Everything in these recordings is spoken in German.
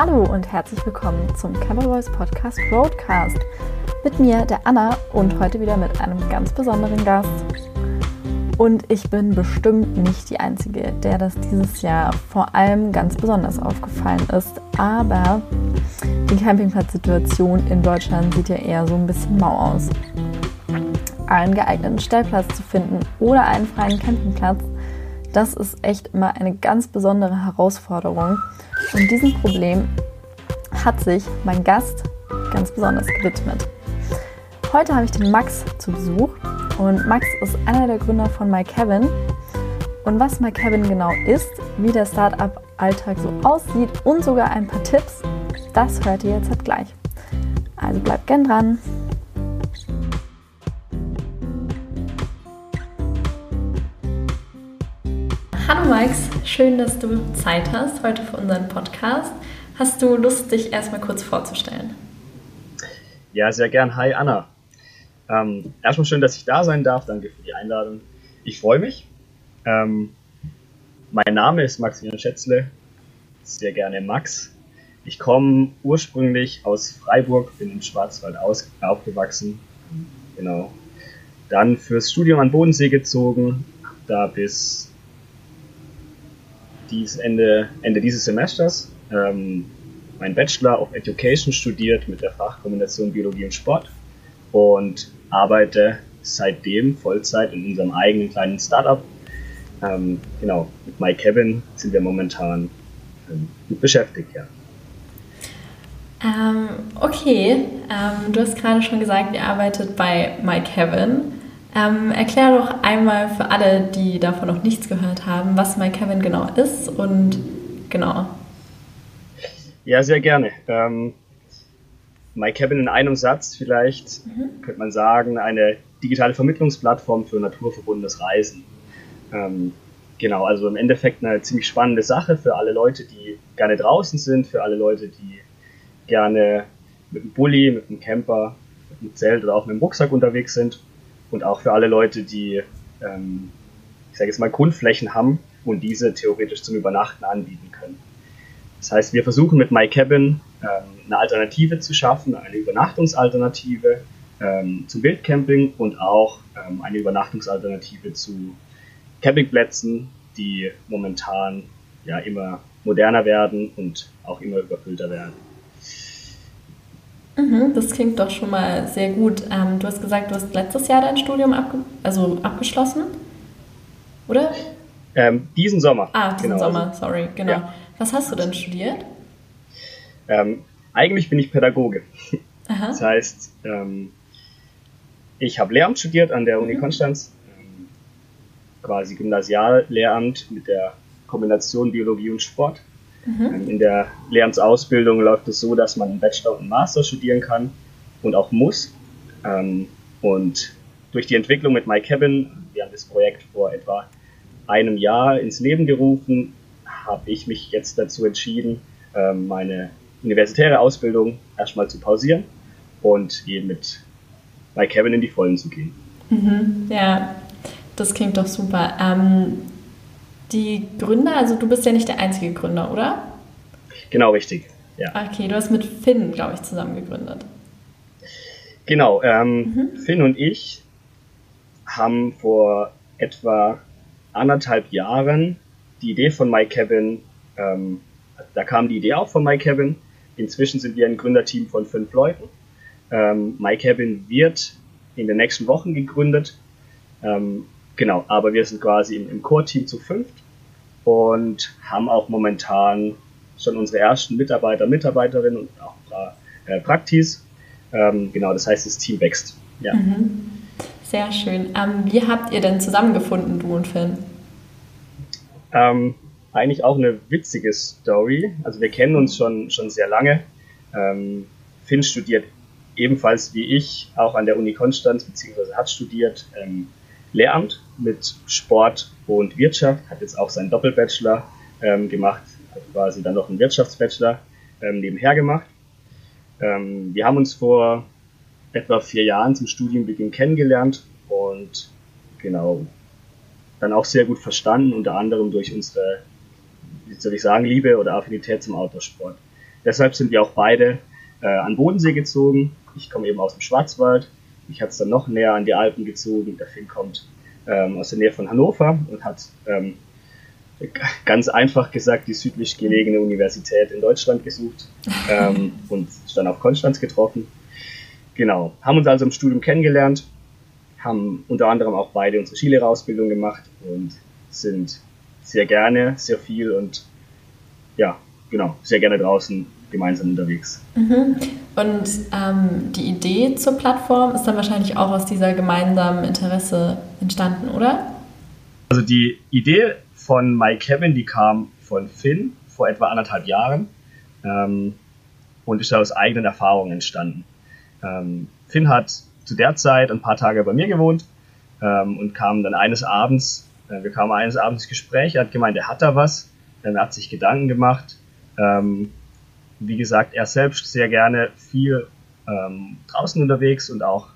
Hallo und herzlich willkommen zum Voice Podcast Roadcast. Mit mir, der Anna, und heute wieder mit einem ganz besonderen Gast. Und ich bin bestimmt nicht die Einzige, der das dieses Jahr vor allem ganz besonders aufgefallen ist. Aber die Campingplatzsituation in Deutschland sieht ja eher so ein bisschen mau aus. Einen geeigneten Stellplatz zu finden oder einen freien Campingplatz, das ist echt immer eine ganz besondere Herausforderung. Und diesem Problem hat sich mein Gast ganz besonders gewidmet. Heute habe ich den Max zu Besuch und Max ist einer der Gründer von MyKevin. Und was MyKevin genau ist, wie der Startup-Alltag so aussieht und sogar ein paar Tipps, das hört ihr jetzt halt gleich. Also bleibt gern dran. Hallo Max, schön, dass du Zeit hast heute für unseren Podcast. Hast du Lust, dich erstmal kurz vorzustellen? Ja, sehr gern. Hi Anna. Ähm, erstmal schön, dass ich da sein darf. Danke für die Einladung. Ich freue mich. Ähm, mein Name ist Maximilian Schätzle. Sehr gerne Max. Ich komme ursprünglich aus Freiburg, bin im Schwarzwald aus, aufgewachsen. Genau. Dann fürs Studium an Bodensee gezogen. Da bis dies Ende, Ende dieses Semesters. Ähm, mein Bachelor of Education studiert mit der Fachkombination Biologie und Sport und arbeite seitdem Vollzeit in unserem eigenen kleinen Startup. Ähm, genau, mit MyKevin sind wir momentan ähm, gut beschäftigt, ja. Ähm, okay, ähm, du hast gerade schon gesagt, ihr arbeitet bei MyKevin. Ähm, erklär doch einmal für alle, die davon noch nichts gehört haben, was MyKevin genau ist und genau. Ja, sehr gerne. Ähm, My Cabin in einem Satz vielleicht, mhm. könnte man sagen, eine digitale Vermittlungsplattform für naturverbundenes Reisen. Ähm, genau, also im Endeffekt eine ziemlich spannende Sache für alle Leute, die gerne draußen sind, für alle Leute, die gerne mit dem Bulli, mit dem Camper, mit dem Zelt oder auch mit dem Rucksack unterwegs sind und auch für alle Leute, die, ähm, ich sage jetzt mal, Grundflächen haben und diese theoretisch zum Übernachten anbieten können. Das heißt, wir versuchen mit MyCabin ähm, eine Alternative zu schaffen, eine Übernachtungsalternative ähm, zu Wildcamping und auch ähm, eine Übernachtungsalternative zu Campingplätzen, die momentan ja immer moderner werden und auch immer überfüllter werden. Mhm, das klingt doch schon mal sehr gut. Ähm, du hast gesagt, du hast letztes Jahr dein Studium abge also abgeschlossen, oder? Ähm, diesen Sommer. Ah, diesen genau. Sommer, sorry, genau. Ja. Was hast du denn studiert? Ähm, eigentlich bin ich Pädagoge. Aha. Das heißt, ähm, ich habe Lehramt studiert an der Uni mhm. Konstanz, ähm, quasi Gymnasiallehramt mit der Kombination Biologie und Sport. Mhm. In der Lehramtsausbildung läuft es so, dass man einen Bachelor und einen Master studieren kann und auch muss. Ähm, und durch die Entwicklung mit MyCabin, wir haben das Projekt vor etwa einem Jahr ins Leben gerufen, habe ich mich jetzt dazu entschieden, ähm, meine universitäre Ausbildung erstmal zu pausieren und eben mit Kevin in die Vollen zu gehen. Mhm, ja, das klingt doch super. Ähm, die Gründer, also du bist ja nicht der einzige Gründer, oder? Genau, richtig. Ja. Okay, du hast mit Finn, glaube ich, zusammen gegründet. Genau, ähm, mhm. Finn und ich haben vor etwa anderthalb Jahren die Idee von MyKevin, ähm, da kam die Idee auch von MyKevin. Inzwischen sind wir ein Gründerteam von fünf Leuten. Ähm, MyKevin wird in den nächsten Wochen gegründet. Ähm, genau, aber wir sind quasi im, im Core-Team zu fünft und haben auch momentan schon unsere ersten Mitarbeiter, Mitarbeiterinnen und auch ein paar äh, Praktis. Ähm, genau, das heißt, das Team wächst. Ja. Mhm. Sehr schön. Ähm, wie habt ihr denn zusammengefunden, du und Finn? Ähm, eigentlich auch eine witzige Story. Also wir kennen uns schon, schon sehr lange. Ähm, Finn studiert ebenfalls wie ich auch an der Uni Konstanz, beziehungsweise hat studiert ähm, Lehramt mit Sport und Wirtschaft, hat jetzt auch seinen Doppelbachelor ähm, gemacht, hat quasi dann noch einen Wirtschaftsbachelor ähm, nebenher gemacht. Ähm, wir haben uns vor etwa vier Jahren zum Studienbeginn kennengelernt und genau dann auch sehr gut verstanden, unter anderem durch unsere, wie soll ich sagen, Liebe oder Affinität zum Autosport. deshalb sind wir auch beide äh, an Bodensee gezogen. Ich komme eben aus dem Schwarzwald. Mich hat es dann noch näher an die Alpen gezogen. Der Finn kommt ähm, aus der Nähe von Hannover und hat ähm, ganz einfach gesagt die südlich gelegene Universität in Deutschland gesucht ähm, und ist dann auf Konstanz getroffen. Genau, haben uns also im Studium kennengelernt, haben unter anderem auch beide unsere Skilehrerausbildung gemacht und sind sehr gerne, sehr viel und ja, genau, sehr gerne draußen gemeinsam unterwegs. Mhm. Und ähm, die Idee zur Plattform ist dann wahrscheinlich auch aus dieser gemeinsamen Interesse entstanden, oder? Also die Idee von My Cabin, die kam von Finn vor etwa anderthalb Jahren ähm, und ist aus eigenen Erfahrungen entstanden. Ähm, Finn hat zu der Zeit ein paar Tage bei mir gewohnt ähm, und kam dann eines Abends, äh, wir kamen eines Abends ins Gespräch, er hat gemeint, er hat da was, er hat sich Gedanken gemacht, ähm, wie gesagt, er selbst sehr gerne viel ähm, draußen unterwegs und auch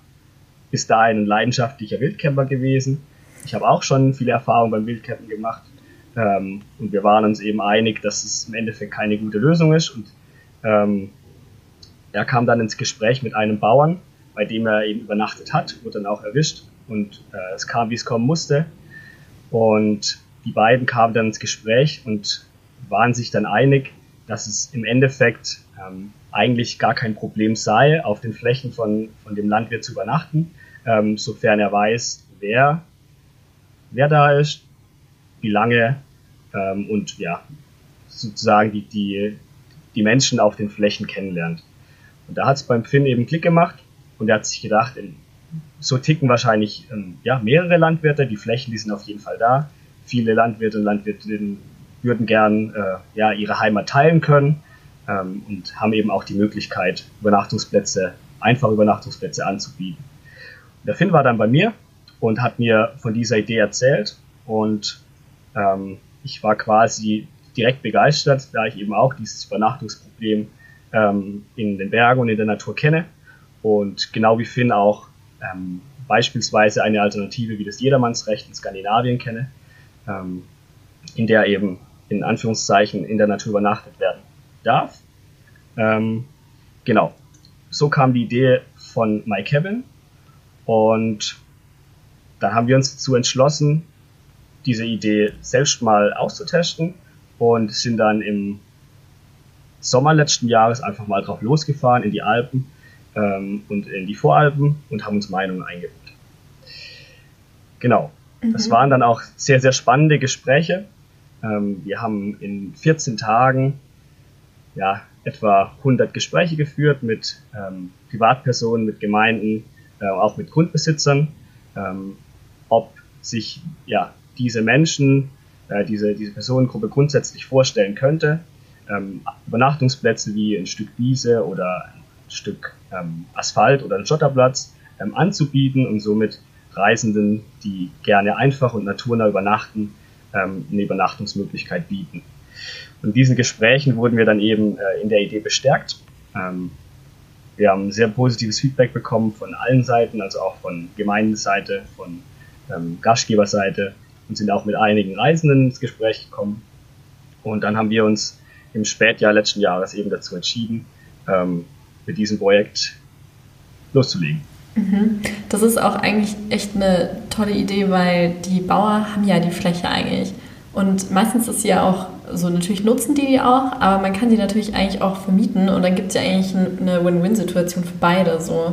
bis dahin ein leidenschaftlicher Wildcamper gewesen. Ich habe auch schon viele Erfahrungen beim Wildcampen gemacht ähm, und wir waren uns eben einig, dass es im Endeffekt keine gute Lösung ist. Und ähm, er kam dann ins Gespräch mit einem Bauern, bei dem er eben übernachtet hat, wurde dann auch erwischt und äh, es kam, wie es kommen musste. Und die beiden kamen dann ins Gespräch und waren sich dann einig, dass es im Endeffekt ähm, eigentlich gar kein Problem sei, auf den Flächen von, von dem Landwirt zu übernachten, ähm, sofern er weiß, wer, wer da ist, wie lange ähm, und ja, sozusagen die, die, die Menschen auf den Flächen kennenlernt. Und da hat es beim Finn eben Klick gemacht und er hat sich gedacht, in, so ticken wahrscheinlich ähm, ja, mehrere Landwirte, die Flächen, die sind auf jeden Fall da. Viele Landwirte und Landwirtinnen würden gern äh, ja, ihre Heimat teilen können ähm, und haben eben auch die Möglichkeit, Übernachtungsplätze, einfache Übernachtungsplätze anzubieten. Und der Finn war dann bei mir und hat mir von dieser Idee erzählt und ähm, ich war quasi direkt begeistert, da ich eben auch dieses Übernachtungsproblem ähm, in den Bergen und in der Natur kenne und genau wie Finn auch ähm, beispielsweise eine Alternative wie das Jedermannsrecht in Skandinavien kenne, ähm, in der eben in Anführungszeichen in der Natur übernachtet werden darf. Ähm, genau, so kam die Idee von My Cabin und dann haben wir uns dazu entschlossen, diese Idee selbst mal auszutesten und sind dann im Sommer letzten Jahres einfach mal drauf losgefahren in die Alpen ähm, und in die Voralpen und haben uns Meinungen eingeholt. Genau. Mhm. Das waren dann auch sehr, sehr spannende Gespräche. Ähm, wir haben in 14 Tagen ja, etwa 100 Gespräche geführt mit ähm, Privatpersonen, mit Gemeinden, äh, auch mit Grundbesitzern, ähm, ob sich ja, diese Menschen, äh, diese, diese Personengruppe grundsätzlich vorstellen könnte, ähm, Übernachtungsplätze wie ein Stück Wiese oder ein Stück ähm, Asphalt oder ein Schotterplatz ähm, anzubieten und somit Reisenden, die gerne einfach und naturnah übernachten, ähm, eine Übernachtungsmöglichkeit bieten. Und diesen Gesprächen wurden wir dann eben äh, in der Idee bestärkt. Ähm, wir haben sehr positives Feedback bekommen von allen Seiten, also auch von Gemeindenseite, von ähm, Gastgeberseite und sind auch mit einigen Reisenden ins Gespräch gekommen. Und dann haben wir uns im Spätjahr letzten Jahres eben dazu entschieden, ähm, mit diesem Projekt loszulegen. Mhm. Das ist auch eigentlich echt eine tolle Idee, weil die Bauer haben ja die Fläche eigentlich. Und meistens ist sie ja auch so, natürlich nutzen die die auch, aber man kann sie natürlich eigentlich auch vermieten und dann gibt es ja eigentlich eine Win-Win-Situation für beide. So.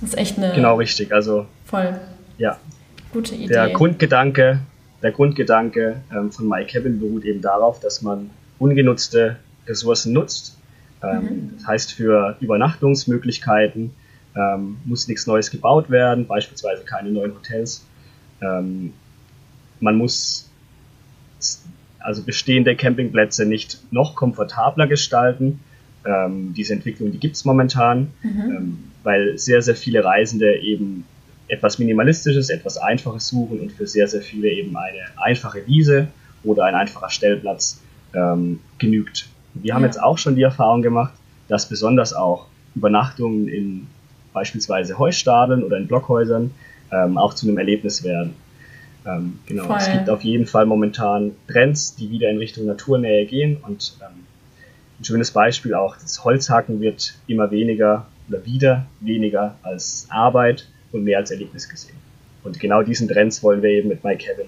Das ist echt eine. Genau, richtig. Also. Voll. Ja, Gute Idee. Der Grundgedanke, der Grundgedanke ähm, von MyCabin beruht eben darauf, dass man ungenutzte Ressourcen nutzt. Ähm, mhm. Das heißt, für Übernachtungsmöglichkeiten ähm, muss nichts Neues gebaut werden, beispielsweise keine neuen Hotels. Ähm, man muss also bestehende Campingplätze nicht noch komfortabler gestalten. Ähm, diese Entwicklung, die gibt es momentan, mhm. Ähm, weil sehr, sehr viele Reisende eben etwas Minimalistisches, etwas Einfaches suchen und für sehr, sehr viele eben eine einfache Wiese oder ein einfacher Stellplatz ähm, genügt. Wir haben ja. jetzt auch schon die Erfahrung gemacht, dass besonders auch Übernachtungen in beispielsweise Heustapeln oder in Blockhäusern ähm, auch zu einem Erlebnis werden. Ähm, genau, Voll. es gibt auf jeden Fall momentan Trends, die wieder in Richtung Naturnähe gehen und ähm, ein schönes Beispiel auch, das Holzhacken wird immer weniger oder wieder weniger als Arbeit und mehr als Erlebnis gesehen. Und genau diesen Trends wollen wir eben mit MyCabin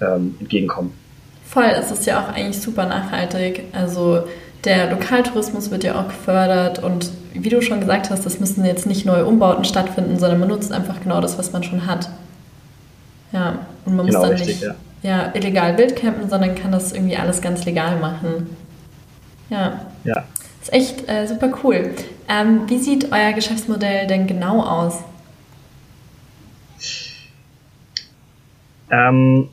ähm, entgegenkommen. Voll, es ist ja auch eigentlich super nachhaltig. Also der Lokaltourismus wird ja auch gefördert und wie du schon gesagt hast, das müssen jetzt nicht neue Umbauten stattfinden, sondern man nutzt einfach genau das, was man schon hat. Ja, und man genau, muss dann richtig, nicht ja. ja. illegal wildcampen, sondern kann das irgendwie alles ganz legal machen. Ja. Ja. Das ist echt äh, super cool. Ähm, wie sieht euer Geschäftsmodell denn genau aus? Ähm,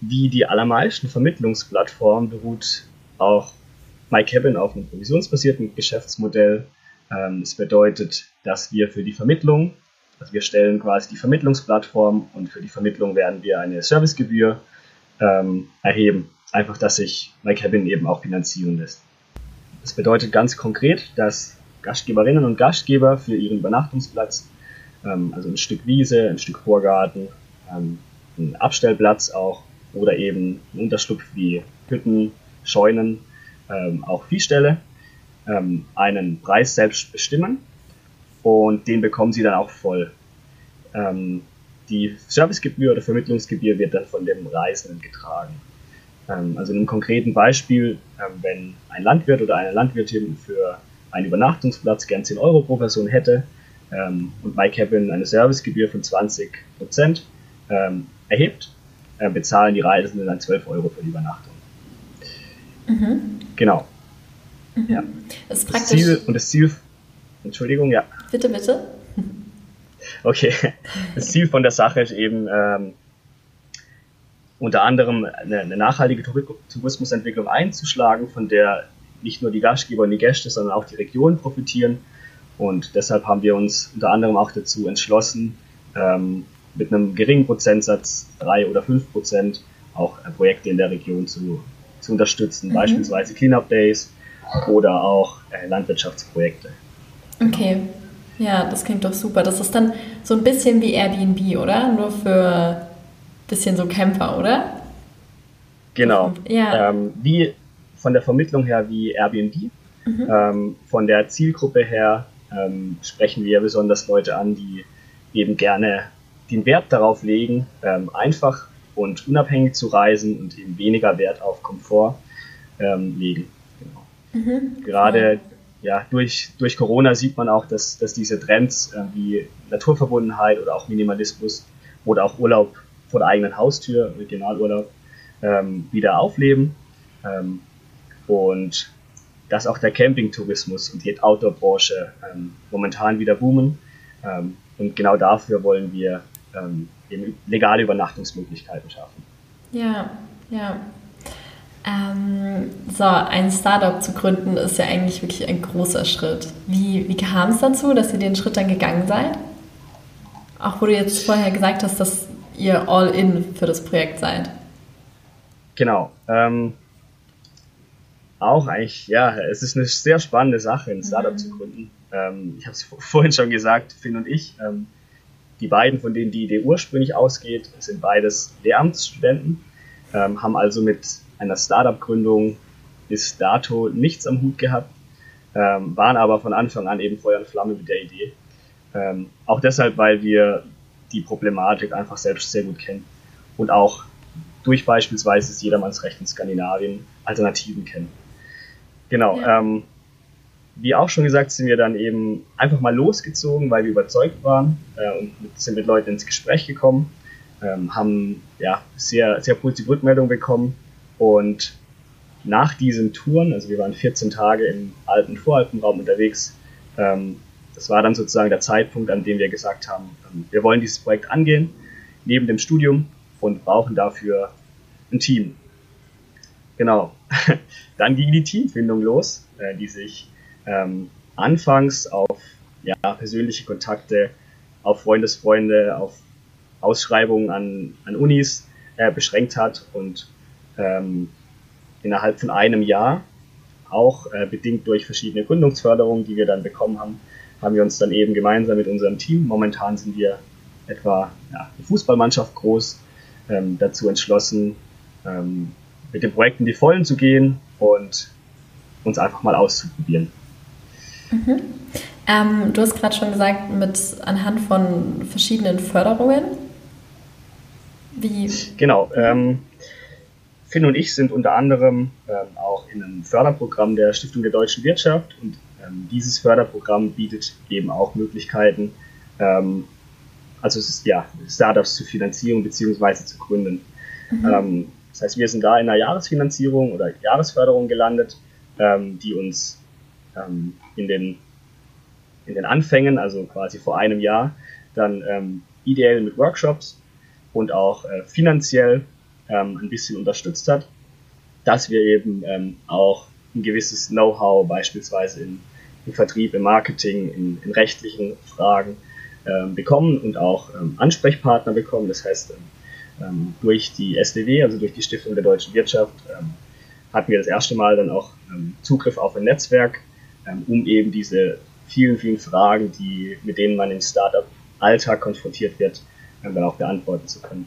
wie die allermeisten Vermittlungsplattformen beruht auch MyCabin auf einem provisionsbasierten Geschäftsmodell. Ähm, das bedeutet, dass wir für die Vermittlung, also wir stellen quasi die Vermittlungsplattform und für die Vermittlung werden wir eine Servicegebühr ähm, erheben. Einfach, dass sich MyCabin eben auch finanzieren lässt. Das bedeutet ganz konkret, dass Gastgeberinnen und Gastgeber für ihren Übernachtungsplatz, ähm, also ein Stück Wiese, ein Stück Vorgarten, ähm, ein Abstellplatz auch oder eben ein Unterschlupf wie Hütten, Scheunen, ähm, auch Viehställe, ähm, einen Preis selbst bestimmen und den bekommen sie dann auch voll. Ähm, die Servicegebühr oder Vermittlungsgebühr wird dann von dem Reisenden getragen. Ähm, also in einem konkreten Beispiel, ähm, wenn ein Landwirt oder eine Landwirtin für einen Übernachtungsplatz gern 10 Euro pro Person hätte ähm, und MyCabin eine Servicegebühr von 20 Prozent erhebt, äh, bezahlen die Reisenden dann 12 Euro für die Übernachtung. Mhm. Genau. Mhm. Ja. Das, ist praktisch. Das Ziel, und das Ziel, Entschuldigung, ja. Bitte, bitte. Okay. Das Ziel von der Sache ist eben, ähm, unter anderem eine, eine, nachhaltige Tourismusentwicklung einzuschlagen, von der nicht nur die Gastgeber und die Gäste, sondern auch die Region profitieren. Und deshalb haben wir uns unter anderem auch dazu entschlossen, ähm, mit einem geringen Prozentsatz, drei oder fünf Prozent, auch Projekte in der Region zu, zu unterstützen, mhm. beispielsweise Cleanup Days oder auch äh, Landwirtschaftsprojekte. Okay, ja, das klingt doch super. Das ist dann so ein bisschen wie Airbnb, oder? Nur für ein bisschen so Camper, oder? Genau. Ja. Ähm, wie von der Vermittlung her wie Airbnb. Mhm. Ähm, von der Zielgruppe her ähm, sprechen wir besonders Leute an, die eben gerne den Wert darauf legen, ähm, einfach und unabhängig zu reisen und eben weniger Wert auf Komfort ähm, legen. Genau. Mhm. Gerade ja, durch, durch Corona sieht man auch, dass, dass diese Trends äh, wie Naturverbundenheit oder auch Minimalismus oder auch Urlaub vor der eigenen Haustür, Regionalurlaub, ähm, wieder aufleben. Ähm, und dass auch der Campingtourismus und die Outdoor-Branche ähm, momentan wieder boomen. Ähm, und genau dafür wollen wir ähm, eben legale Übernachtungsmöglichkeiten schaffen. Ja, ja. Ähm, so, ein Startup zu gründen ist ja eigentlich wirklich ein großer Schritt. Wie, wie kam es dazu, dass ihr den Schritt dann gegangen seid? Auch wo du jetzt vorher gesagt hast, dass ihr all in für das Projekt seid. Genau. Ähm, auch eigentlich, ja, es ist eine sehr spannende Sache, ein Startup mhm. zu gründen. Ähm, ich habe es vorhin schon gesagt, Finn und ich, ähm, die beiden, von denen die Idee ursprünglich ausgeht, sind beides Lehramtsstudenten, ähm, haben also mit einer Startup-Gründung bis dato nichts am Hut gehabt, ähm, waren aber von Anfang an eben Feuer und Flamme mit der Idee. Ähm, auch deshalb, weil wir die Problematik einfach selbst sehr gut kennen und auch durch beispielsweise das Jedermannsrecht in Skandinavien Alternativen kennen. Genau. Ja. Ähm, wie auch schon gesagt, sind wir dann eben einfach mal losgezogen, weil wir überzeugt waren äh, und sind mit Leuten ins Gespräch gekommen, ähm, haben ja sehr, sehr positive Rückmeldungen bekommen und nach diesen Touren, also wir waren 14 Tage im alten Voralpenraum unterwegs, ähm, das war dann sozusagen der Zeitpunkt, an dem wir gesagt haben, ähm, wir wollen dieses Projekt angehen, neben dem Studium und brauchen dafür ein Team. Genau. Dann ging die Teamfindung los, äh, die sich ähm, anfangs auf ja, persönliche Kontakte, auf Freundesfreunde, auf Ausschreibungen an, an Unis äh, beschränkt hat und ähm, innerhalb von einem Jahr, auch äh, bedingt durch verschiedene Gründungsförderungen, die wir dann bekommen haben, haben wir uns dann eben gemeinsam mit unserem Team, momentan sind wir etwa ja, eine Fußballmannschaft groß, ähm, dazu entschlossen, ähm, mit den Projekten die Vollen zu gehen und uns einfach mal auszuprobieren. Mhm. Ähm, du hast gerade schon gesagt, mit anhand von verschiedenen Förderungen. Wie? Genau. Ähm, Finn und ich sind unter anderem ähm, auch in einem Förderprogramm der Stiftung der deutschen Wirtschaft und ähm, dieses Förderprogramm bietet eben auch Möglichkeiten, ähm, also es ist, ja, Startups zur Finanzierung bzw. zu gründen. Mhm. Ähm, das heißt, wir sind da in einer Jahresfinanzierung oder Jahresförderung gelandet, die uns ähm, in, den, in den Anfängen, also quasi vor einem Jahr, dann ähm, ideell mit Workshops und auch äh, finanziell ähm, ein bisschen unterstützt hat, dass wir eben ähm, auch ein gewisses Know-how beispielsweise in, im Vertrieb, im Marketing, in, in rechtlichen Fragen ähm, bekommen und auch ähm, Ansprechpartner bekommen. Das heißt, ähm, ähm durch die SDW, also durch die Stiftung der deutschen Wirtschaft, ähm, hatten wir das erste Mal dann auch ähm, Zugriff auf ein Netzwerk, um eben diese vielen, vielen Fragen, die, mit denen man im Startup-Alltag konfrontiert wird, dann auch beantworten zu können.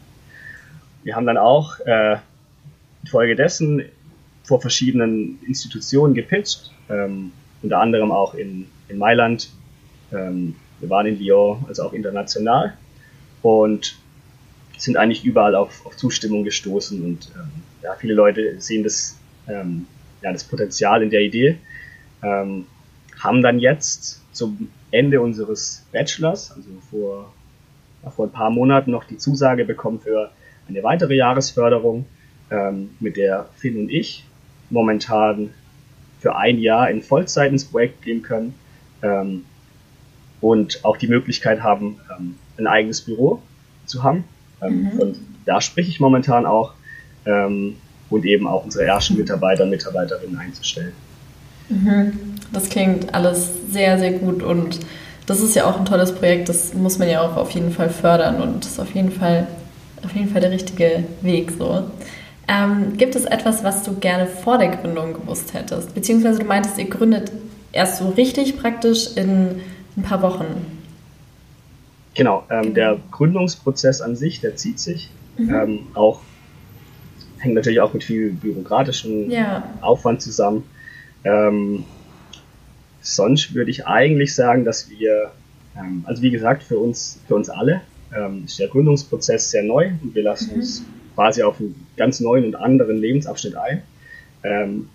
Wir haben dann auch äh, infolgedessen vor verschiedenen Institutionen gepitcht, ähm, unter anderem auch in, in Mailand, ähm, wir waren in Lyon, also auch international und sind eigentlich überall auf, auf Zustimmung gestoßen und ähm, ja, viele Leute sehen das, ähm, ja, das Potenzial in der Idee, ähm, haben dann jetzt zum Ende unseres Bachelors, also vor, vor ein paar Monaten noch die Zusage bekommen für eine weitere Jahresförderung, ähm, mit der Finn und ich momentan für ein Jahr in Vollzeit ins Projekt gehen können. Ähm, und auch die Möglichkeit haben, ähm, ein eigenes Büro zu haben. Ähm, mhm. Und da spreche ich momentan auch ähm, und eben auch unsere ersten Mitarbeiter und Mitarbeiterinnen einzustellen. Mhm. Das klingt alles sehr, sehr gut und das ist ja auch ein tolles Projekt, das muss man ja auch auf jeden Fall fördern und das ist auf jeden Fall, auf jeden Fall der richtige Weg so. Ähm, gibt es etwas, was du gerne vor der Gründung gewusst hättest? Beziehungsweise du meintest, ihr gründet erst so richtig praktisch in ein paar Wochen. Genau, ähm, genau. der Gründungsprozess an sich, der zieht sich. Mhm. Ähm, auch hängt natürlich auch mit viel bürokratischen ja. Aufwand zusammen. Ähm, sonst würde ich eigentlich sagen, dass wir, ähm, also wie gesagt, für uns, für uns alle ähm, ist der Gründungsprozess sehr neu und wir lassen mhm. uns quasi auf einen ganz neuen und anderen Lebensabschnitt ein ähm,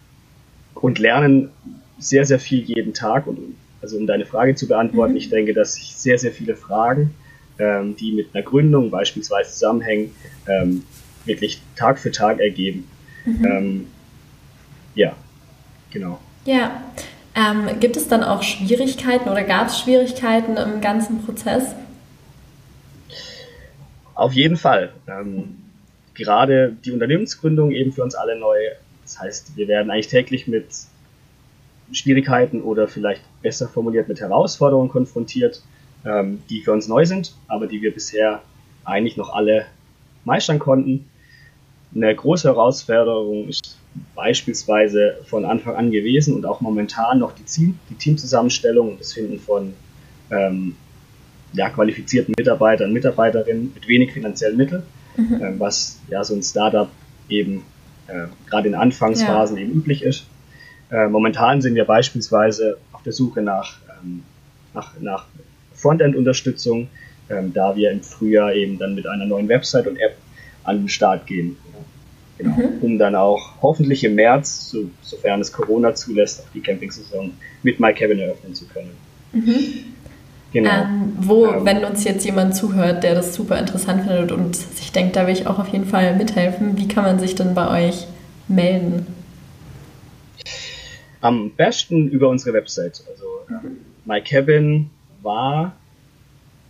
und lernen sehr, sehr viel jeden Tag und also um deine Frage zu beantworten, mhm. ich denke, dass sich sehr, sehr viele Fragen, ähm, die mit einer Gründung beispielsweise zusammenhängen, ähm, wirklich Tag für Tag ergeben. Mhm. Ja, genau. Ja. Ähm, gibt es dann auch Schwierigkeiten oder gab es Schwierigkeiten im ganzen Prozess? Auf jeden Fall. Ähm, gerade die Unternehmensgründung eben für uns alle neu. Das heißt, wir werden eigentlich täglich mit Schwierigkeiten oder vielleicht besser formuliert mit Herausforderungen konfrontiert, ähm, die für uns neu sind, aber die wir bisher eigentlich noch alle meistern konnten. Eine große Herausforderung ist beispielsweise von Anfang an gewesen und auch momentan noch die, Team, die Teamzusammenstellung und das Finden von ähm, ja, qualifizierten Mitarbeitern und Mitarbeiterinnen mit wenig finanziellen Mitteln, mhm. äh, was ja so ein Startup eben äh, gerade in Anfangsphasen ja. eben üblich ist. Äh, momentan sind wir beispielsweise auf der Suche nach, ähm, nach, nach Frontend-Unterstützung, ähm, da wir im Frühjahr eben dann mit einer neuen Website und App an den Start gehen. Genau, mhm. um dann auch hoffentlich im März, so, sofern es Corona zulässt, auch die Campingsaison mit MyCabin eröffnen zu können. Mhm. Genau. Ähm, wo, ähm, wenn uns jetzt jemand zuhört, der das super interessant findet und sich denkt, da will ich auch auf jeden Fall mithelfen, wie kann man sich denn bei euch melden? Am besten über unsere Website. Also mhm. MyCabin war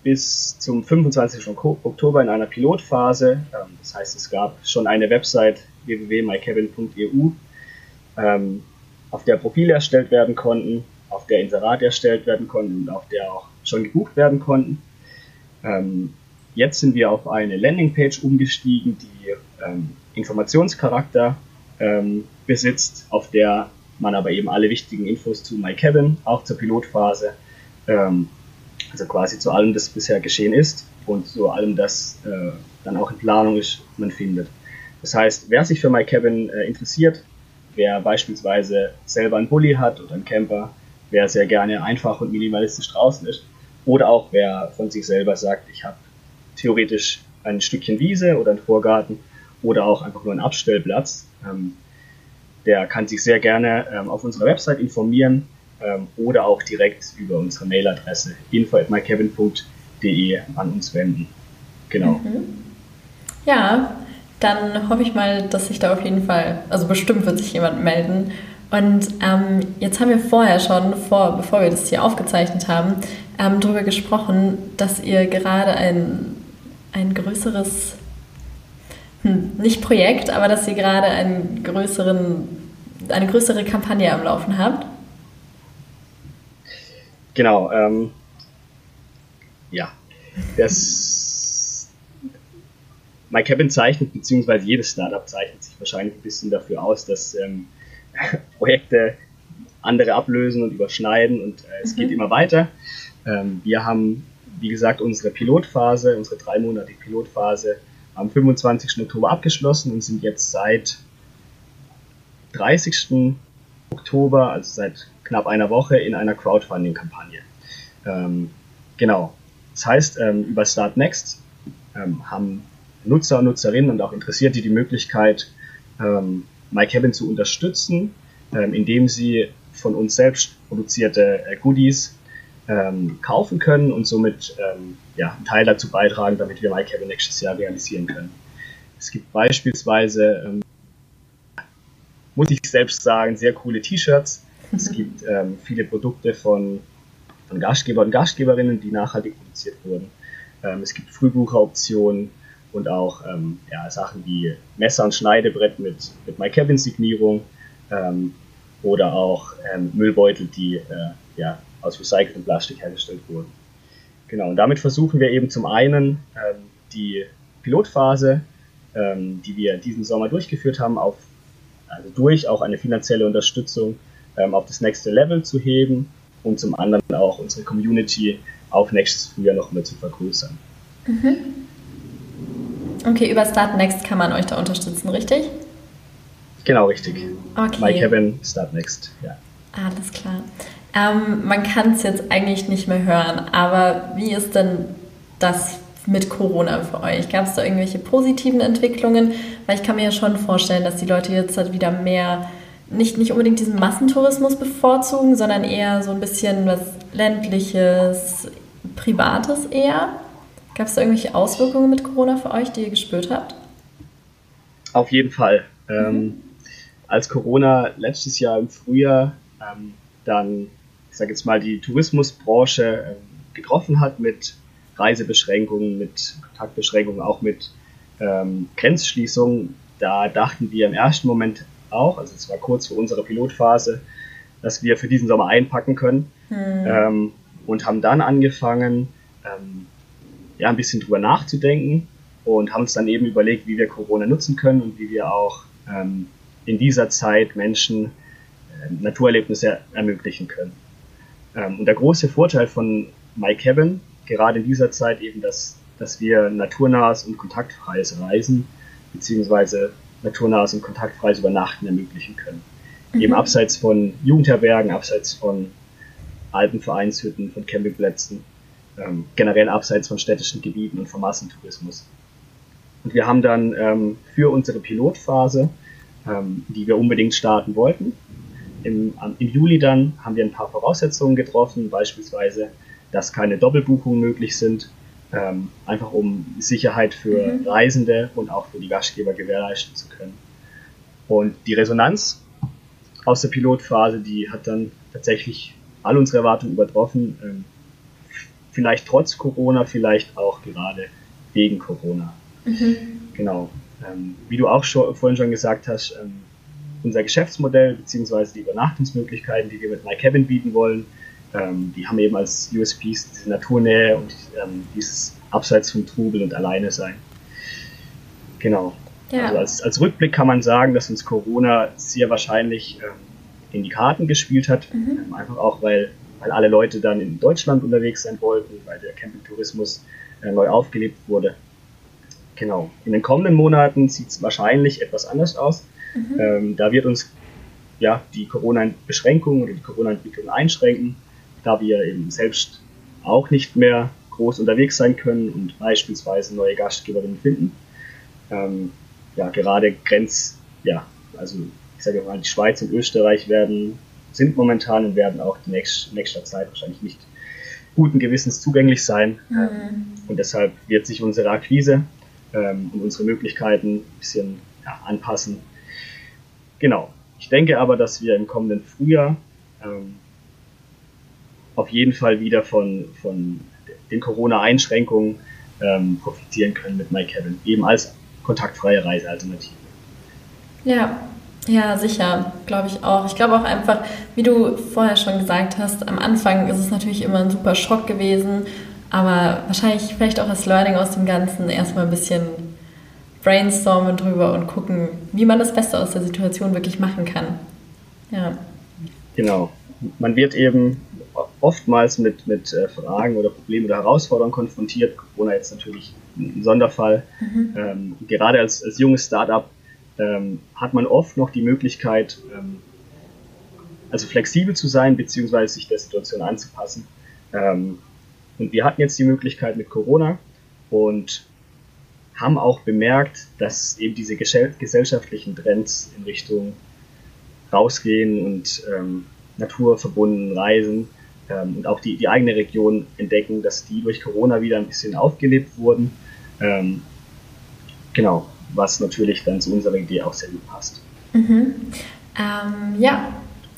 bis zum 25. Oktober in einer Pilotphase. Ähm, das heißt, es gab schon eine Website www.mycabin.eu, ähm, auf der Profile erstellt werden konnten, auf der Inserate erstellt werden konnten und auf der auch schon gebucht werden konnten. Ähm, jetzt sind wir auf eine Landingpage umgestiegen, die Informationscharakter besitzt, auf der man aber eben alle wichtigen Infos zu MyCabin, auch zur Pilotphase, also quasi zu allem, das bisher geschehen ist und zu allem, das äh, dann auch in Planung ist, man findet. Das heißt, wer sich für MyCabin äh, interessiert, wer beispielsweise selber einen Bulli hat oder einen Camper, wer sehr gerne einfach und minimalistisch draußen ist. Oder auch wer von sich selber sagt, ich habe theoretisch ein Stückchen Wiese oder einen Vorgarten oder auch einfach nur einen Abstellplatz. Ähm, der kann sich sehr gerne ähm, auf unserer Website informieren ähm, oder auch direkt über unsere Mailadresse info.mykevin.de an uns wenden. Genau. Mhm. Ja, dann hoffe ich mal, dass sich da auf jeden Fall, also bestimmt wird sich jemand melden. Und ähm, jetzt haben wir vorher schon, vor, bevor wir das hier aufgezeichnet haben, ähm, darüber gesprochen, dass ihr gerade ein, ein größeres, hm, nicht Projekt, aber dass ihr gerade einen größeren, eine größere Kampagne am Laufen habt. Genau. Ähm, ja, das MyCabin zeichnet, beziehungsweise jedes Startup zeichnet sich wahrscheinlich ein bisschen dafür aus, dass ähm, Projekte andere ablösen und überschneiden und äh, es mhm. geht immer weiter. Ähm, wir haben, wie gesagt, unsere Pilotphase, unsere dreimonatige Pilotphase am 25. Oktober abgeschlossen und sind jetzt seit 30. Oktober, also seit knapp einer Woche, in einer Crowdfunding-Kampagne. Ähm, genau. Das heißt, ähm, über Start Next ähm, haben Nutzer und Nutzerinnen und auch Interessierte die Möglichkeit, ähm, MyCabin zu unterstützen, ähm, indem sie von uns selbst produzierte äh, Goodies ähm, kaufen können und somit ähm, ja, einen Teil dazu beitragen, damit wir MyCabin nächstes Jahr realisieren können. Es gibt beispielsweise, muss ich selbst sagen, sehr coole T-Shirts. Es gibt ähm, viele Produkte von, von Gastgeber und Gastgeberinnen, die nachhaltig produziert wurden. Ähm, es gibt Frühbucheroptionen und auch ähm, ja, Sachen wie Messer und Schneidebrett mit, mit MyCabin-Signierung ähm, oder auch ähm, Müllbeutel, die äh, ja, aus recyceltem Plastik hergestellt wurden. Genau, und damit versuchen wir eben zum einen ähm, die Pilotphase, die wir diesen Sommer durchgeführt haben, auf, also durch auch eine finanzielle Unterstützung ähm, auf das nächste Level zu heben und zum anderen auch unsere Community auf nächstes Frühjahr noch mehr zu vergrößern. Mhm. Okay, über Start Next kann man euch da unterstützen, richtig? Genau, richtig. Okay. My Cabin, Start Next, ja. Alles klar. Ähm, man kann es jetzt eigentlich nicht mehr hören, aber wie ist denn das mit Corona für euch? Gab es da irgendwelche positiven Entwicklungen? Weil ich kann mir ja schon vorstellen, dass die Leute jetzt halt wieder mehr nicht, nicht unbedingt diesen Massentourismus bevorzugen, sondern eher so ein bisschen was ländliches, privates eher. Gab es da irgendwelche Auswirkungen mit Corona für euch, die ihr gespürt habt? Auf jeden Fall. Mhm. Ähm, als Corona letztes Jahr im Frühjahr ähm, dann, ich sage jetzt mal, die Tourismusbranche ähm, getroffen hat mit Reisebeschränkungen, mit Kontaktbeschränkungen, auch mit ähm, Grenzschließungen, da dachten wir im ersten Moment auch, also es war kurz vor unserer Pilotphase, dass wir für diesen Sommer einpacken können mhm. ähm, und haben dann angefangen, ähm, ja, ein bisschen drüber nachzudenken und haben uns dann eben überlegt, wie wir Corona nutzen können und wie wir auch ähm, in dieser Zeit Menschen äh, Naturerlebnisse ermöglichen können. Ähm, und der große Vorteil von My Cabin, gerade in dieser Zeit eben, dass, dass wir naturnahes und kontaktfreies Reisen beziehungsweise naturnahes und kontaktfreies Übernachten ermöglichen können. Mhm. Eben abseits von Jugendherbergen, abseits von Alpenvereinshütten, von Campingplätzen, ähm, generell abseits von städtischen Gebieten und vom Massentourismus. Und wir haben dann ähm, für unsere Pilotphase, ähm, die wir unbedingt starten wollten, im, im Juli dann haben wir ein paar Voraussetzungen getroffen, beispielsweise, dass keine Doppelbuchungen möglich sind, ähm, einfach um Sicherheit für mhm. Reisende und auch für die Gastgeber gewährleisten zu können. Und die Resonanz aus der Pilotphase, die hat dann tatsächlich all unsere Erwartungen übertroffen. Ähm, vielleicht trotz Corona, vielleicht auch gerade wegen Corona. Mhm. Genau. Ähm, wie du auch schon, vorhin schon gesagt hast, ähm, unser Geschäftsmodell bzw. die Übernachtungsmöglichkeiten, die wir mit MyCabin bieten wollen, ähm, die haben eben als USPs diese Naturnähe und ähm, dieses Abseits vom Trubel und Alleine sein. Genau. Ja. Also als, als, Rückblick kann man sagen, dass uns Corona sehr wahrscheinlich ähm, in die Karten gespielt hat. Mhm. Ähm, einfach auch, weil, weil alle Leute dann in Deutschland unterwegs sein wollten, weil der Campingtourismus äh, neu aufgelebt wurde. Genau. In den kommenden Monaten sieht es wahrscheinlich etwas anders aus. Mhm. Ähm, da wird uns ja, die Corona-Beschränkungen oder die Corona-Entwicklung einschränken, da wir eben selbst auch nicht mehr groß unterwegs sein können und beispielsweise neue Gastgeberinnen finden. Ähm, ja, gerade Grenz, ja, also ich sage mal, die Schweiz und Österreich werden, sind momentan und werden auch in nächster Zeit wahrscheinlich nicht guten Gewissens zugänglich sein. Mhm. Und deshalb wird sich unsere Akquise ähm, und unsere Möglichkeiten ein bisschen ja, anpassen. Genau. Ich denke aber, dass wir im kommenden Frühjahr ähm, auf jeden Fall wieder von, von den Corona-Einschränkungen ähm, profitieren können mit MyCabin, eben als kontaktfreie Reisealternative. Ja, ja, sicher, glaube ich auch. Ich glaube auch einfach, wie du vorher schon gesagt hast, am Anfang ist es natürlich immer ein super Schock gewesen, aber wahrscheinlich vielleicht auch als Learning aus dem Ganzen erstmal ein bisschen brainstormen drüber und gucken, wie man das Beste aus der Situation wirklich machen kann. Ja. Genau. Man wird eben oftmals mit, mit äh, Fragen oder Problemen oder Herausforderungen konfrontiert. Corona jetzt natürlich ein Sonderfall. Mhm. Ähm, gerade als, als junges Startup ähm, hat man oft noch die Möglichkeit, ähm, also flexibel zu sein, beziehungsweise sich der Situation anzupassen. Ähm, und wir hatten jetzt die Möglichkeit mit Corona und haben auch bemerkt, dass eben diese gesellschaftlichen Trends in Richtung rausgehen und ähm, naturverbunden reisen ähm, und auch die, die eigene Region entdecken, dass die durch Corona wieder ein bisschen aufgelebt wurden. Ähm, genau, was natürlich dann zu unserer Idee auch sehr gut passt. Mhm. Ähm, ja,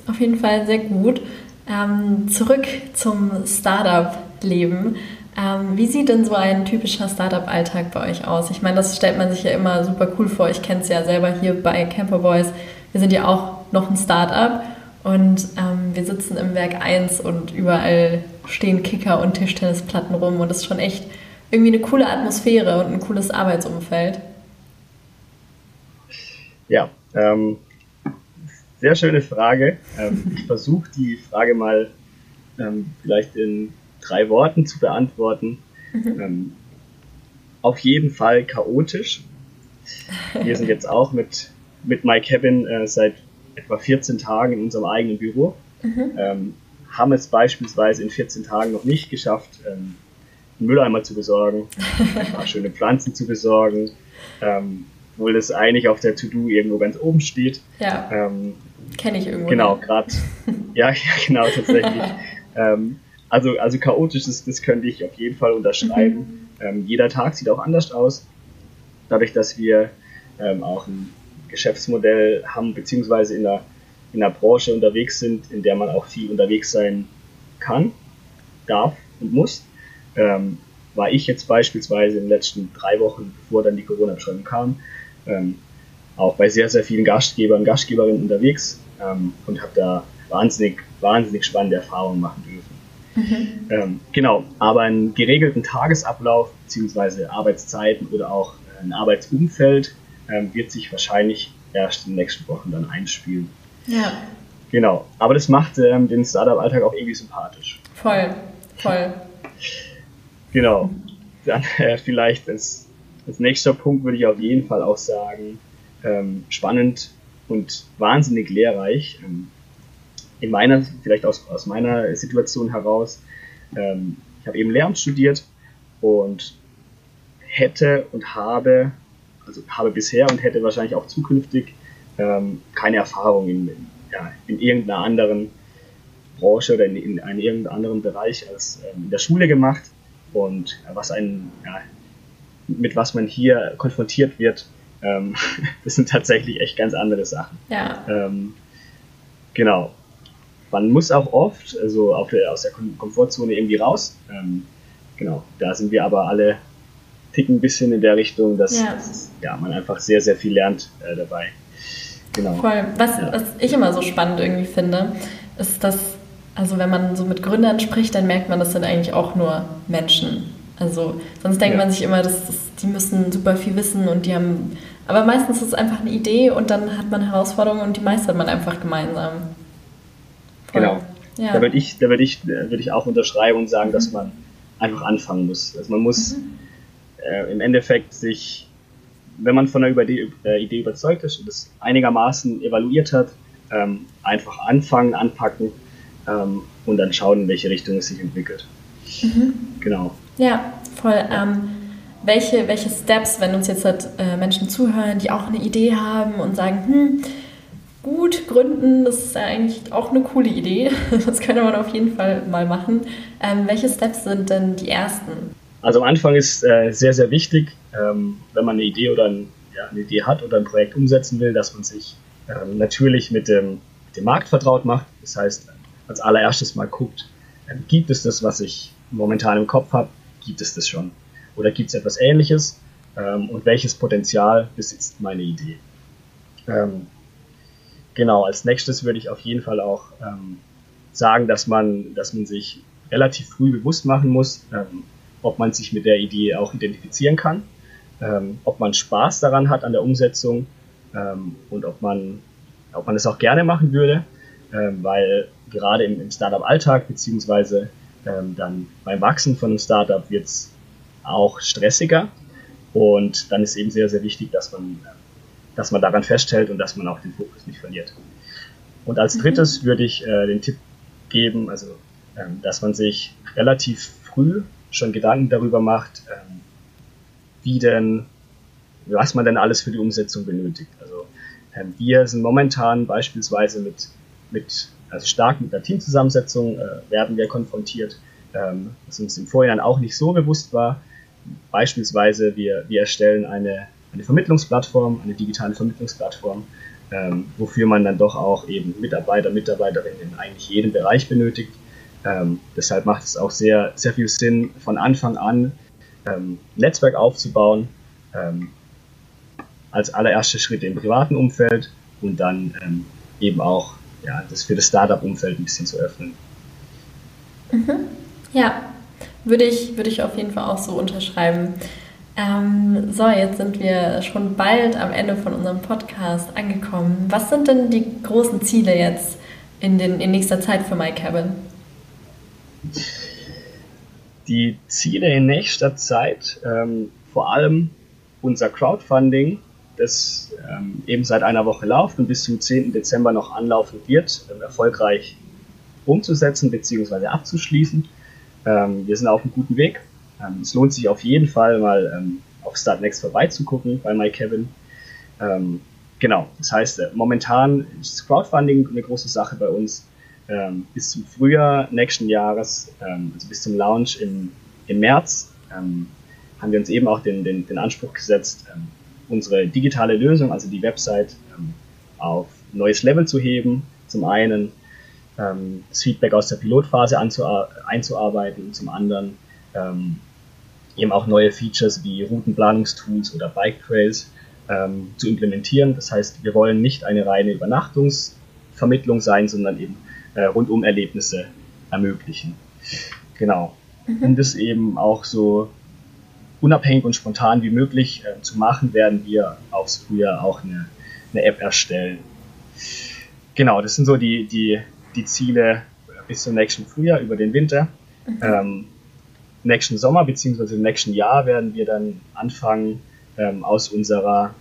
auf jeden Fall sehr gut. Ähm, zurück zum Startup-Leben. Ähm, wie sieht denn so ein typischer Startup-Alltag bei euch aus? Ich meine, das stellt man sich ja immer super cool vor. Ich kenne es ja selber hier bei Camper Boys. Wir sind ja auch noch ein Startup und ähm, wir sitzen im Werk 1 und überall stehen Kicker und Tischtennisplatten rum und es ist schon echt irgendwie eine coole Atmosphäre und ein cooles Arbeitsumfeld. Ja, ähm, sehr schöne Frage. Ähm, ich versuche die Frage mal ähm, vielleicht in drei Worten zu beantworten. Mhm. Ähm, auf jeden Fall chaotisch. Wir sind jetzt auch mit, mit My Cabin äh, seit etwa 14 Tagen in unserem eigenen Büro. Mhm. Ähm, haben es beispielsweise in 14 Tagen noch nicht geschafft, ähm, einen Mülleimer zu besorgen, ein paar schöne Pflanzen zu besorgen, ähm, obwohl das eigentlich auf der To-Do irgendwo ganz oben steht. Ja. Ähm, Kenne ich irgendwo. Genau, gerade. ja, ja, genau, tatsächlich. ähm, also, also chaotisch, das, das könnte ich auf jeden Fall unterschreiben. Mhm. Ähm, jeder Tag sieht auch anders aus. Dadurch, dass wir ähm, auch ein Geschäftsmodell haben, beziehungsweise in einer, in einer Branche unterwegs sind, in der man auch viel unterwegs sein kann, darf und muss, ähm, war ich jetzt beispielsweise in den letzten drei Wochen, bevor dann die Corona-Beschreibung kam, ähm, auch bei sehr, sehr vielen Gastgebern und Gastgeberinnen unterwegs ähm, und habe da wahnsinnig, wahnsinnig spannende Erfahrungen machen dürfen. Mhm. Ähm, genau, aber einen geregelten Tagesablauf bzw. Arbeitszeiten oder auch ein Arbeitsumfeld ähm, wird sich wahrscheinlich erst in den nächsten Wochen dann einspielen. Ja. Genau, aber das macht ähm, den Startup-Alltag auch irgendwie sympathisch. Voll, voll. genau, dann äh, vielleicht als, als nächster Punkt würde ich auf jeden Fall auch sagen, ähm, spannend und wahnsinnig lehrreich. Ähm, in meiner, vielleicht aus, aus meiner Situation heraus, ähm, ich habe eben Lehramt studiert und hätte und habe also habe bisher und hätte wahrscheinlich auch zukünftig ähm, keine Erfahrung in, in, ja, in irgendeiner anderen Branche oder in, in einem irgendeinem anderen Bereich als ähm, in der Schule gemacht. Und was ein, ja, mit was man hier konfrontiert wird, ähm, das sind tatsächlich echt ganz andere Sachen. Ja. Ähm, genau. Man muss auch oft, also der, aus der Komfortzone irgendwie raus. Ähm, genau, da sind wir aber alle ticken ein bisschen in der Richtung, dass, ja. dass ja, man einfach sehr, sehr viel lernt äh, dabei. Genau. Voll. Was, ja. was ich immer so spannend irgendwie finde, ist, dass, also wenn man so mit Gründern spricht, dann merkt man, das sind eigentlich auch nur Menschen. Also sonst denkt man sich immer, dass, dass, die müssen super viel wissen und die haben. Aber meistens ist es einfach eine Idee und dann hat man Herausforderungen und die meistert man einfach gemeinsam. Voll. Genau. Ja. Da würde ich, da würd ich, würd ich auch unterschreiben und sagen, mhm. dass man einfach anfangen muss. Also man muss mhm äh, im Endeffekt sich, wenn man von einer Idee, äh, Idee überzeugt ist und es einigermaßen evaluiert hat, ähm, einfach anfangen, anpacken ähm, und dann schauen, in welche Richtung es sich entwickelt. Mhm. Genau. Ja, voll. Ähm, welche, welche Steps, wenn uns jetzt halt, äh, Menschen zuhören, die auch eine Idee haben und sagen, hm, gut gründen, das ist ja eigentlich auch eine coole Idee. Das könnte man auf jeden Fall mal machen. Ähm, welche Steps sind denn die ersten? Also am Anfang ist äh, sehr, sehr wichtig, ähm, wenn man eine Idee oder ein, ja, eine Idee hat oder ein Projekt umsetzen will, dass man sich ähm, natürlich mit dem, mit dem Markt vertraut macht. Das heißt, als allererstes mal guckt, ähm, gibt es das, was ich momentan im Kopf habe, gibt es das schon? Oder gibt es etwas Ähnliches? Ähm, und welches Potenzial besitzt meine Idee? Ähm, genau, als nächstes würde ich auf jeden Fall auch ähm, sagen, dass man, dass man sich relativ früh bewusst machen muss, ähm, ob man sich mit der Idee auch identifizieren kann, ähm, ob man Spaß daran hat an der Umsetzung ähm, und ob man, ob man es auch gerne machen würde, weil gerade im, im Startup-Alltag beziehungsweise dann beim Wachsen von einem Startup wird es auch stressiger. Und dann ist eben sehr, sehr wichtig, dass man, dass man daran festhält und dass man auch den Fokus nicht verliert. Und als mhm. drittes würde ich äh, den Tipp geben, also ähm, dass man sich relativ früh schon Gedanken darüber macht, ähm, wie denn, was man denn alles für die Umsetzung benötigt. Also ähm, wir sind momentan beispielsweise mit, mit also stark mit der Teamzusammensetzung äh, werden wir konfrontiert, ähm, was uns im Vorhinein auch nicht so bewusst war. Beispielsweise, wir, wir erstellen eine, eine Vermittlungsplattform, eine digitale Vermittlungsplattform, ähm, wofür man dann doch auch eben Mitarbeiter, Mitarbeiterinnen in eigentlich jedem Bereich benötigt. Ähm, deshalb macht es auch sehr, sehr viel Sinn, von Anfang an ähm, Netzwerk aufzubauen, ähm, als allererster Schritt im privaten Umfeld und dann ähm, eben auch ja, das für das Startup-Umfeld ein bisschen zu öffnen. Mhm. Ja, würde ich, würde ich auf jeden Fall auch so unterschreiben. Ähm, so, jetzt sind wir schon bald am Ende von unserem Podcast angekommen. Was sind denn die großen Ziele jetzt in, den, in nächster Zeit für MyCabin? Die Ziele in nächster Zeit, ähm, vor allem unser Crowdfunding, das ähm, eben seit einer Woche läuft und bis zum 10. Dezember noch anlaufen wird, ähm, erfolgreich umzusetzen bzw. abzuschließen. Ähm, wir sind auf einem guten Weg. Ähm, es lohnt sich auf jeden Fall mal ähm, auf Startnext vorbeizugucken bei MyKevin. Genau, das heißt, äh, momentan ist Crowdfunding eine große Sache bei uns. Ähm, bis zum Frühjahr nächsten Jahres, ähm, also bis zum Launch im, im März, haben wir uns eben auch den, den, den Anspruch gesetzt, unsere digitale Lösung, also die Website, auf neues Level zu heben. Zum einen ähm, das Feedback aus der Pilotphase einzuarbeiten zum anderen ähm, eben auch neue Features wie Routenplanungstools oder Bike Trails ähm, zu implementieren. Das heißt, wir wollen nicht eine reine Übernachtungsvermittlung sein, sondern eben äh, rundum Erlebnisse ermöglichen. Genau. Mhm. Um das eben auch so unabhängig und spontan wie möglich äh, zu machen, werden wir aufs Frühjahr auch eine, eine App erstellen. Genau, das sind so die, die die Ziele bis zum nächsten Frühjahr über den Winter. Mhm. Ähm, nächsten Sommer bzw. im nächsten Jahr werden wir dann anfangen, ähm, aus unserer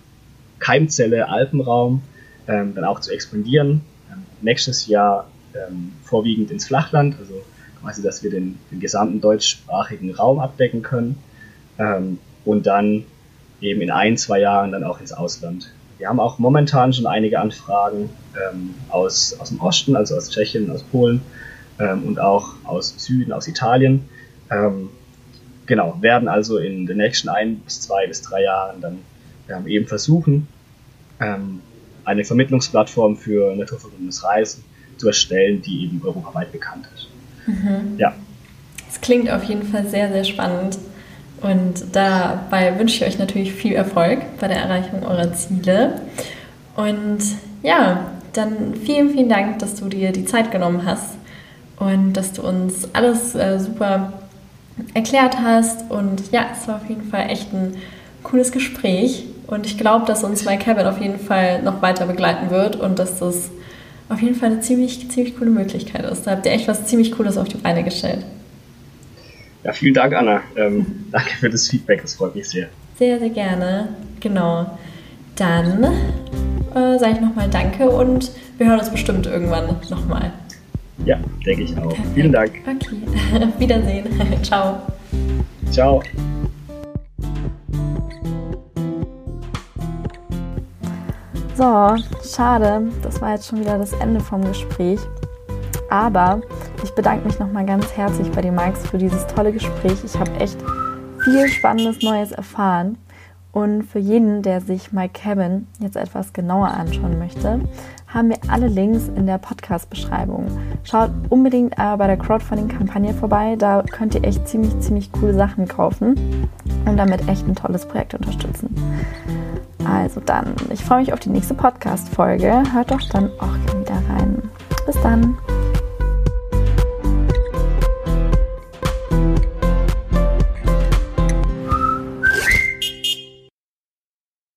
Keimzelle Alpenraum ähm, dann auch zu expandieren. Ähm, nächstes Jahr ähm, vorwiegend ins Flachland, also quasi, dass wir den, den gesamten deutschsprachigen Raum abdecken können. Ähm, und dann eben in ein, zwei Jahren dann auch ins Ausland. Wir haben auch momentan schon einige Anfragen ähm, aus, aus dem Osten, also aus Tschechien, aus Polen ähm, und auch aus Süden, aus Italien. Ähm, genau, werden also in den nächsten ein bis zwei bis drei Jahren dann ähm, eben versuchen, eine Vermittlungsplattform für naturverbundenes Reisen zu erstellen, die eben europaweit bekannt ist. Mhm. Ja. Es klingt auf jeden Fall sehr, sehr spannend. Und dabei wünsche ich euch natürlich viel Erfolg bei der Erreichung eurer Ziele. Und ja, dann vielen, vielen Dank, dass du dir die Zeit genommen hast und dass du uns alles äh, super erklärt hast. Und ja, es war auf jeden Fall echt ein cooles Gespräch. Und ich glaube, dass uns My Cabin auf jeden Fall noch weiter begleiten wird und dass das auf jeden Fall eine ziemlich, ziemlich coole Möglichkeit ist. Da habt ihr echt was ziemlich Cooles auf die Beine gestellt. Ja, vielen Dank, Anna. Ähm, danke für das Feedback, das freut mich sehr. Sehr, sehr gerne. Genau. Dann äh, sage ich nochmal Danke und wir hören uns bestimmt irgendwann nochmal. Ja, denke ich auch. Perfekt. Vielen Dank. Okay, Wiedersehen. Ciao. Ciao. So, schade, das war jetzt schon wieder das Ende vom Gespräch. Aber ich bedanke mich nochmal ganz herzlich bei dir, Max, für dieses tolle Gespräch. Ich habe echt viel Spannendes Neues erfahren. Und für jeden, der sich My Cabin jetzt etwas genauer anschauen möchte, haben wir alle Links in der Podcast-Beschreibung. Schaut unbedingt äh, bei der Crowdfunding-Kampagne vorbei. Da könnt ihr echt ziemlich, ziemlich coole Sachen kaufen und damit echt ein tolles Projekt unterstützen. Also dann, ich freue mich auf die nächste Podcast-Folge. Hört doch dann auch wieder rein. Bis dann.